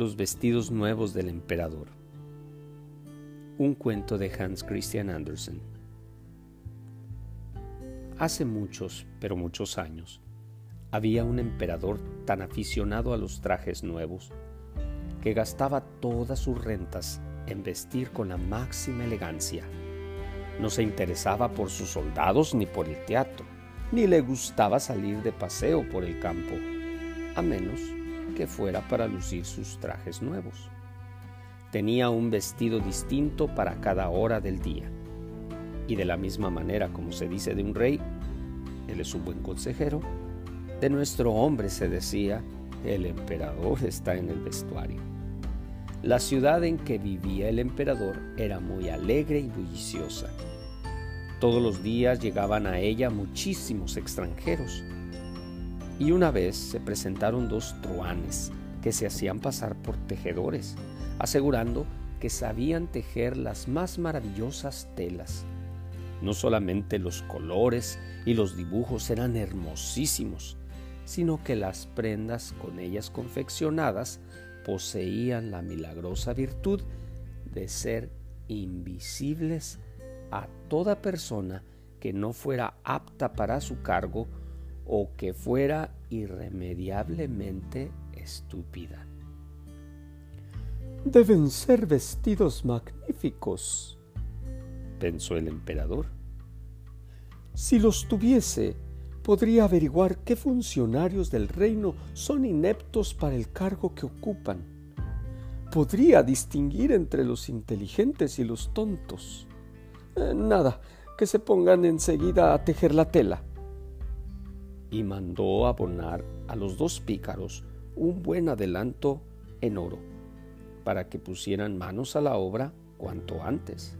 Los vestidos nuevos del emperador. Un cuento de Hans Christian Andersen. Hace muchos, pero muchos años, había un emperador tan aficionado a los trajes nuevos que gastaba todas sus rentas en vestir con la máxima elegancia. No se interesaba por sus soldados ni por el teatro, ni le gustaba salir de paseo por el campo, a menos que fuera para lucir sus trajes nuevos. Tenía un vestido distinto para cada hora del día. Y de la misma manera como se dice de un rey, él es un buen consejero, de nuestro hombre se decía, el emperador está en el vestuario. La ciudad en que vivía el emperador era muy alegre y bulliciosa. Todos los días llegaban a ella muchísimos extranjeros y una vez se presentaron dos truanes que se hacían pasar por tejedores, asegurando que sabían tejer las más maravillosas telas. No solamente los colores y los dibujos eran hermosísimos, sino que las prendas con ellas confeccionadas poseían la milagrosa virtud de ser invisibles a toda persona que no fuera apta para su cargo o que fuera irremediablemente estúpida. Deben ser vestidos magníficos, pensó el emperador. Si los tuviese, podría averiguar qué funcionarios del reino son ineptos para el cargo que ocupan. Podría distinguir entre los inteligentes y los tontos. Eh, nada, que se pongan enseguida a tejer la tela y mandó abonar a los dos pícaros un buen adelanto en oro, para que pusieran manos a la obra cuanto antes.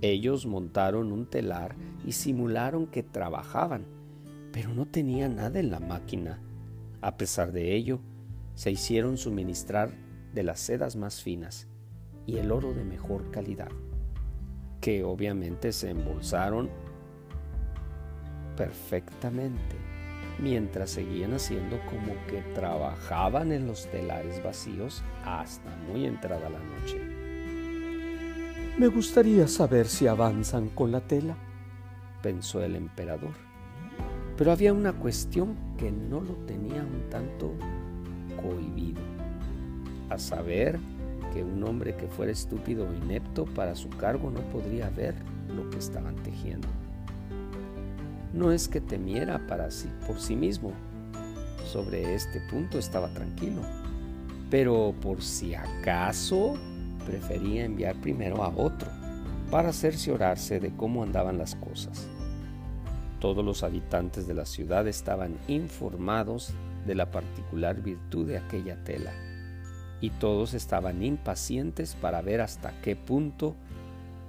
Ellos montaron un telar y simularon que trabajaban, pero no tenían nada en la máquina. A pesar de ello, se hicieron suministrar de las sedas más finas y el oro de mejor calidad, que obviamente se embolsaron perfectamente, mientras seguían haciendo como que trabajaban en los telares vacíos hasta muy entrada la noche. Me gustaría saber si avanzan con la tela, pensó el emperador. Pero había una cuestión que no lo tenía un tanto cohibido, a saber que un hombre que fuera estúpido o inepto para su cargo no podría ver lo que estaban tejiendo no es que temiera para sí por sí mismo. Sobre este punto estaba tranquilo. Pero por si acaso prefería enviar primero a otro para cerciorarse de cómo andaban las cosas. Todos los habitantes de la ciudad estaban informados de la particular virtud de aquella tela y todos estaban impacientes para ver hasta qué punto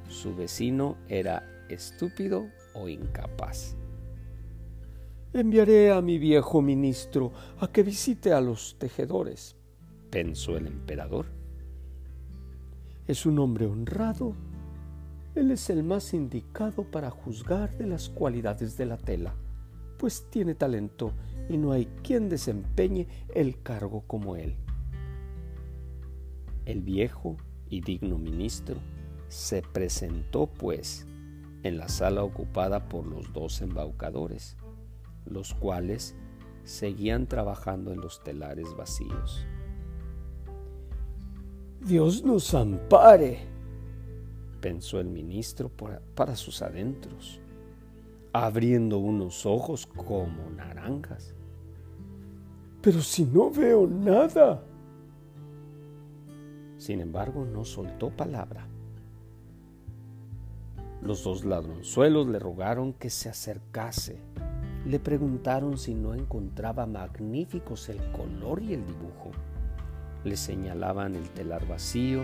su vecino era estúpido o incapaz. Enviaré a mi viejo ministro a que visite a los tejedores, pensó el emperador. Es un hombre honrado. Él es el más indicado para juzgar de las cualidades de la tela, pues tiene talento y no hay quien desempeñe el cargo como él. El viejo y digno ministro se presentó, pues, en la sala ocupada por los dos embaucadores los cuales seguían trabajando en los telares vacíos. Dios nos ampare, pensó el ministro para sus adentros, abriendo unos ojos como naranjas. Pero si no veo nada. Sin embargo, no soltó palabra. Los dos ladronzuelos le rogaron que se acercase le preguntaron si no encontraba magníficos el color y el dibujo. Le señalaban el telar vacío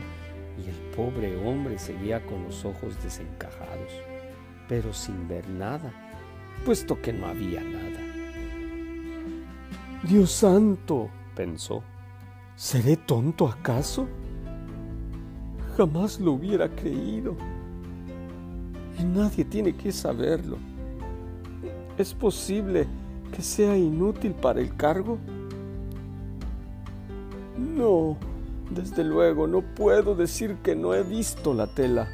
y el pobre hombre seguía con los ojos desencajados, pero sin ver nada, puesto que no había nada. Dios santo, pensó, ¿seré tonto acaso? Jamás lo hubiera creído. Y nadie tiene que saberlo. ¿Es posible que sea inútil para el cargo? No, desde luego, no puedo decir que no he visto la tela.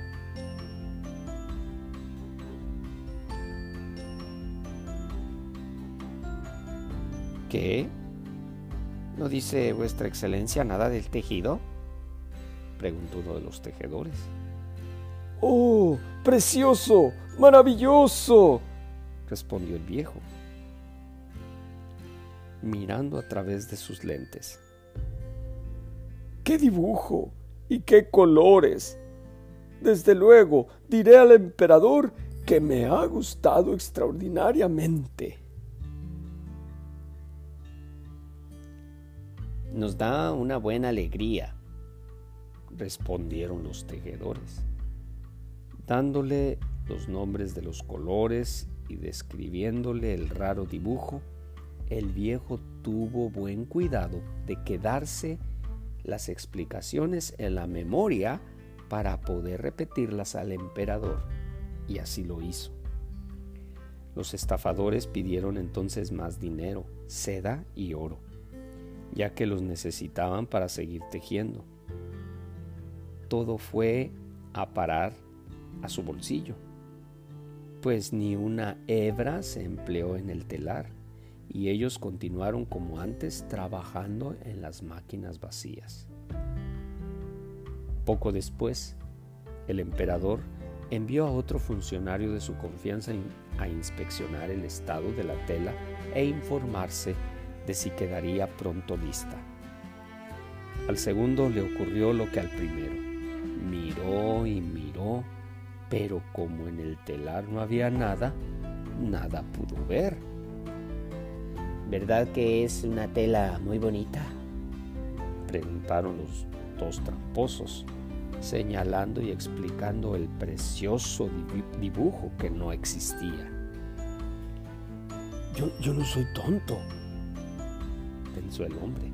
¿Qué? ¿No dice vuestra excelencia nada del tejido? preguntó uno de los tejedores. ¡Oh, precioso! ¡Maravilloso! Respondió el viejo, mirando a través de sus lentes. ¡Qué dibujo! ¡Y qué colores! Desde luego, diré al emperador que me ha gustado extraordinariamente. Nos da una buena alegría, respondieron los tejedores, dándole los nombres de los colores y describiéndole el raro dibujo, el viejo tuvo buen cuidado de quedarse las explicaciones en la memoria para poder repetirlas al emperador, y así lo hizo. Los estafadores pidieron entonces más dinero, seda y oro ya que los necesitaban para seguir tejiendo. Todo fue a parar a su bolsillo, pues ni una hebra se empleó en el telar y ellos continuaron como antes trabajando en las máquinas vacías. Poco después, el emperador envió a otro funcionario de su confianza a inspeccionar el estado de la tela e informarse de si quedaría pronto lista. Al segundo le ocurrió lo que al primero. Miró y miró, pero como en el telar no había nada, nada pudo ver. ¿Verdad que es una tela muy bonita? Preguntaron los dos tramposos, señalando y explicando el precioso dibujo que no existía. Yo, yo no soy tonto, pensó el hombre.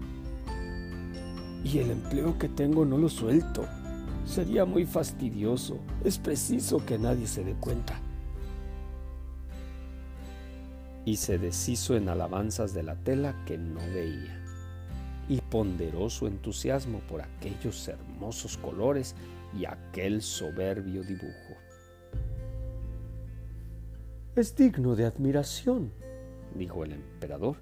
Y el empleo que tengo no lo suelto. Sería muy fastidioso. Es preciso que nadie se dé cuenta. Y se deshizo en alabanzas de la tela que no veía. Y ponderó su entusiasmo por aquellos hermosos colores y aquel soberbio dibujo. Es digno de admiración, dijo el emperador.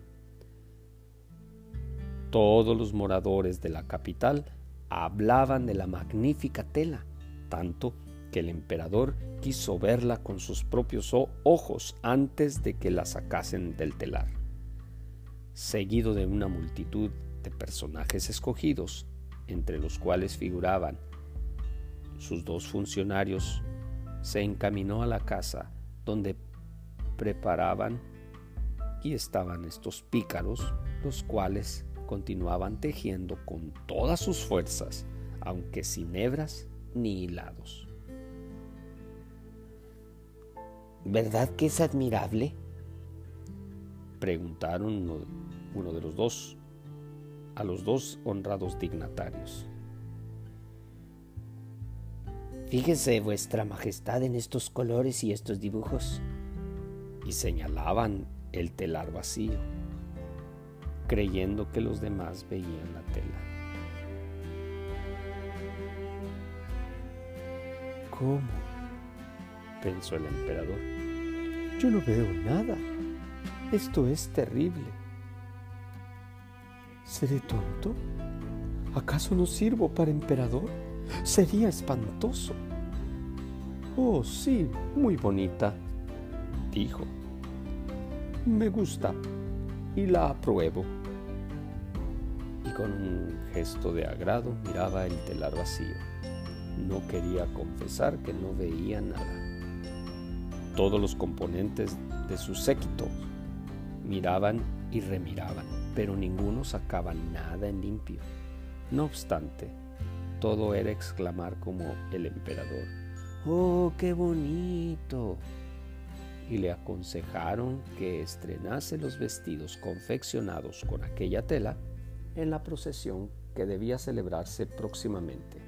Todos los moradores de la capital hablaban de la magnífica tela, tanto que el emperador quiso verla con sus propios ojos antes de que la sacasen del telar. Seguido de una multitud de personajes escogidos, entre los cuales figuraban sus dos funcionarios, se encaminó a la casa donde preparaban y estaban estos pícaros, los cuales continuaban tejiendo con todas sus fuerzas, aunque sin hebras ni hilados. ¿Verdad que es admirable? Preguntaron uno, de los dos a los dos honrados dignatarios. Fíjese, vuestra majestad, en estos colores y estos dibujos. Y señalaban el telar vacío creyendo que los demás veían la tela. ¿Cómo? pensó el emperador. Yo no veo nada. Esto es terrible. ¿Seré tonto? ¿Acaso no sirvo para emperador? Sería espantoso. Oh, sí, muy bonita, dijo. Me gusta y la apruebo. Y con un gesto de agrado miraba el telar vacío. No quería confesar que no veía nada. Todos los componentes de su séquito miraban y remiraban, pero ninguno sacaba nada en limpio. No obstante, todo era exclamar como el emperador, ¡Oh, qué bonito! Y le aconsejaron que estrenase los vestidos confeccionados con aquella tela en la procesión que debía celebrarse próximamente.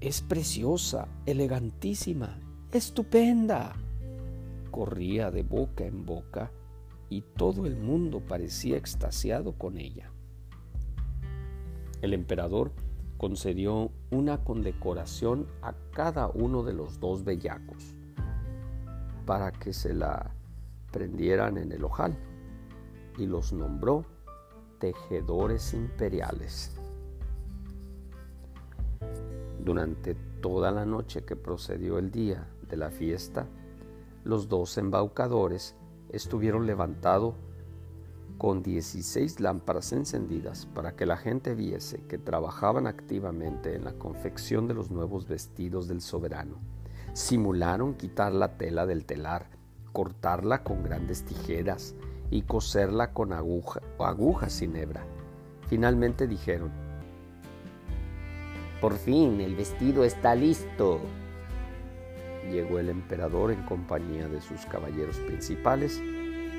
Es preciosa, elegantísima, estupenda. Corría de boca en boca y todo el mundo parecía extasiado con ella. El emperador concedió una condecoración a cada uno de los dos bellacos para que se la prendieran en el ojal y los nombró tejedores imperiales. Durante toda la noche que procedió el día de la fiesta, los dos embaucadores estuvieron levantados con 16 lámparas encendidas para que la gente viese que trabajaban activamente en la confección de los nuevos vestidos del soberano. Simularon quitar la tela del telar, cortarla con grandes tijeras y coserla con aguja, agujas sin hebra. Finalmente dijeron, Por fin el vestido está listo llegó el emperador en compañía de sus caballeros principales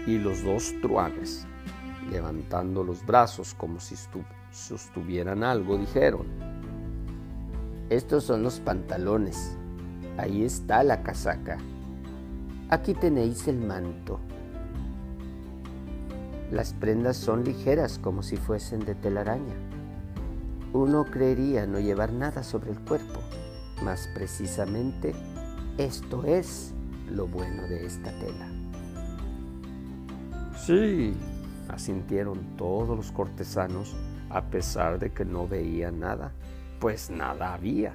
y los dos truanes, levantando los brazos como si sostuvieran algo, dijeron, Estos son los pantalones, ahí está la casaca, aquí tenéis el manto. Las prendas son ligeras como si fuesen de telaraña. Uno creería no llevar nada sobre el cuerpo, más precisamente esto es lo bueno de esta tela. Sí, asintieron todos los cortesanos a pesar de que no veían nada, pues nada había.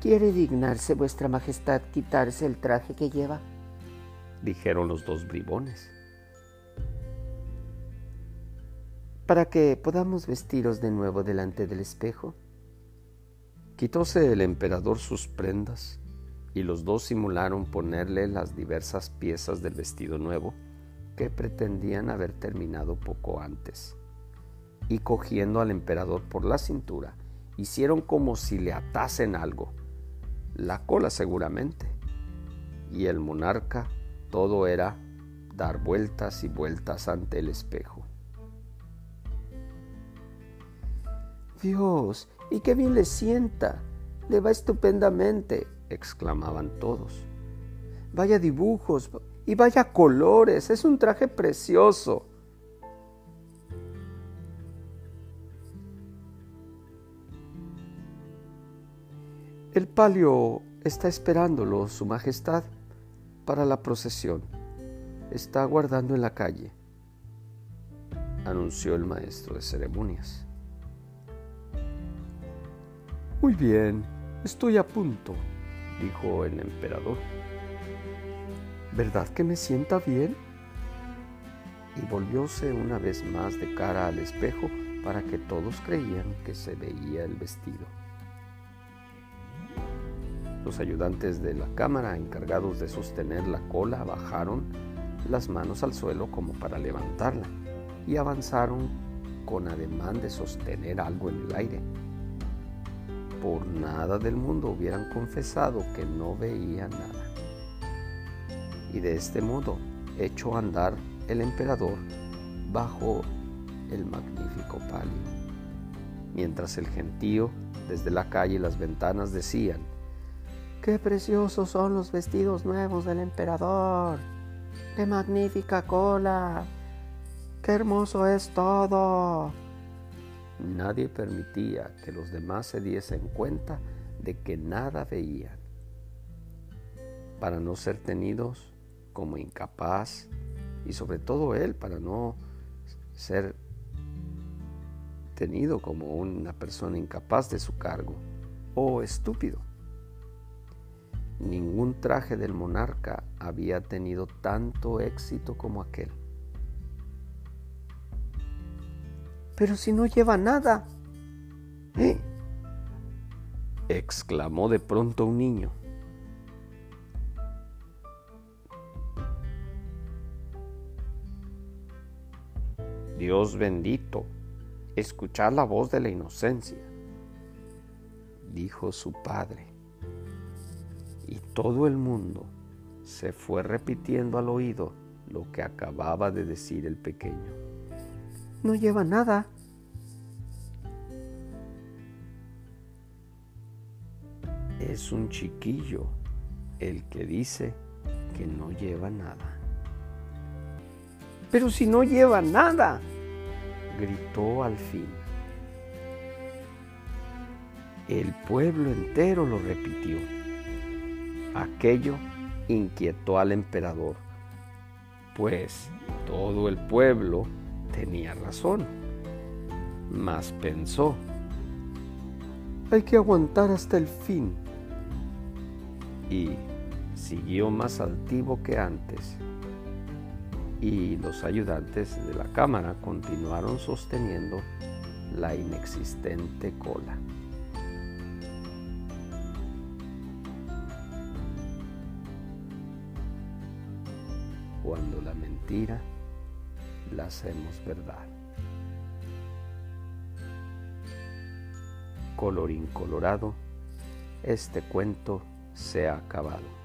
¿Quiere dignarse vuestra majestad quitarse el traje que lleva? dijeron los dos bribones. Para que podamos vestiros de nuevo delante del espejo. Quitóse el emperador sus prendas y los dos simularon ponerle las diversas piezas del vestido nuevo que pretendían haber terminado poco antes. Y cogiendo al emperador por la cintura, hicieron como si le atasen algo, la cola seguramente. Y el monarca todo era dar vueltas y vueltas ante el espejo. Dios, y qué bien le sienta. Le va estupendamente, exclamaban todos. Vaya dibujos y vaya colores, es un traje precioso. El palio está esperándolo, Su Majestad, para la procesión. Está aguardando en la calle, anunció el maestro de ceremonias. Muy bien, estoy a punto, dijo el emperador. ¿Verdad que me sienta bien? Y volvióse una vez más de cara al espejo para que todos creían que se veía el vestido. Los ayudantes de la cámara encargados de sostener la cola bajaron las manos al suelo como para levantarla y avanzaron con ademán de sostener algo en el aire por nada del mundo hubieran confesado que no veían nada. Y de este modo echó a andar el emperador bajo el magnífico palio, mientras el gentío desde la calle y las ventanas decían, ¡Qué preciosos son los vestidos nuevos del emperador! ¡Qué magnífica cola! ¡Qué hermoso es todo! Nadie permitía que los demás se diesen cuenta de que nada veían, para no ser tenidos como incapaz y sobre todo él para no ser tenido como una persona incapaz de su cargo o estúpido. Ningún traje del monarca había tenido tanto éxito como aquel. Pero si no lleva nada. ¿Eh? exclamó de pronto un niño. Dios bendito, escuchad la voz de la inocencia, dijo su padre. Y todo el mundo se fue repitiendo al oído lo que acababa de decir el pequeño. No lleva nada. Es un chiquillo el que dice que no lleva nada. Pero si no lleva nada, gritó al fin. El pueblo entero lo repitió. Aquello inquietó al emperador, pues todo el pueblo tenía razón. Mas pensó, hay que aguantar hasta el fin. Y siguió más altivo que antes. Y los ayudantes de la cámara continuaron sosteniendo la inexistente cola. Cuando la mentira la hacemos verdad. Colorín colorado, este cuento se ha acabado.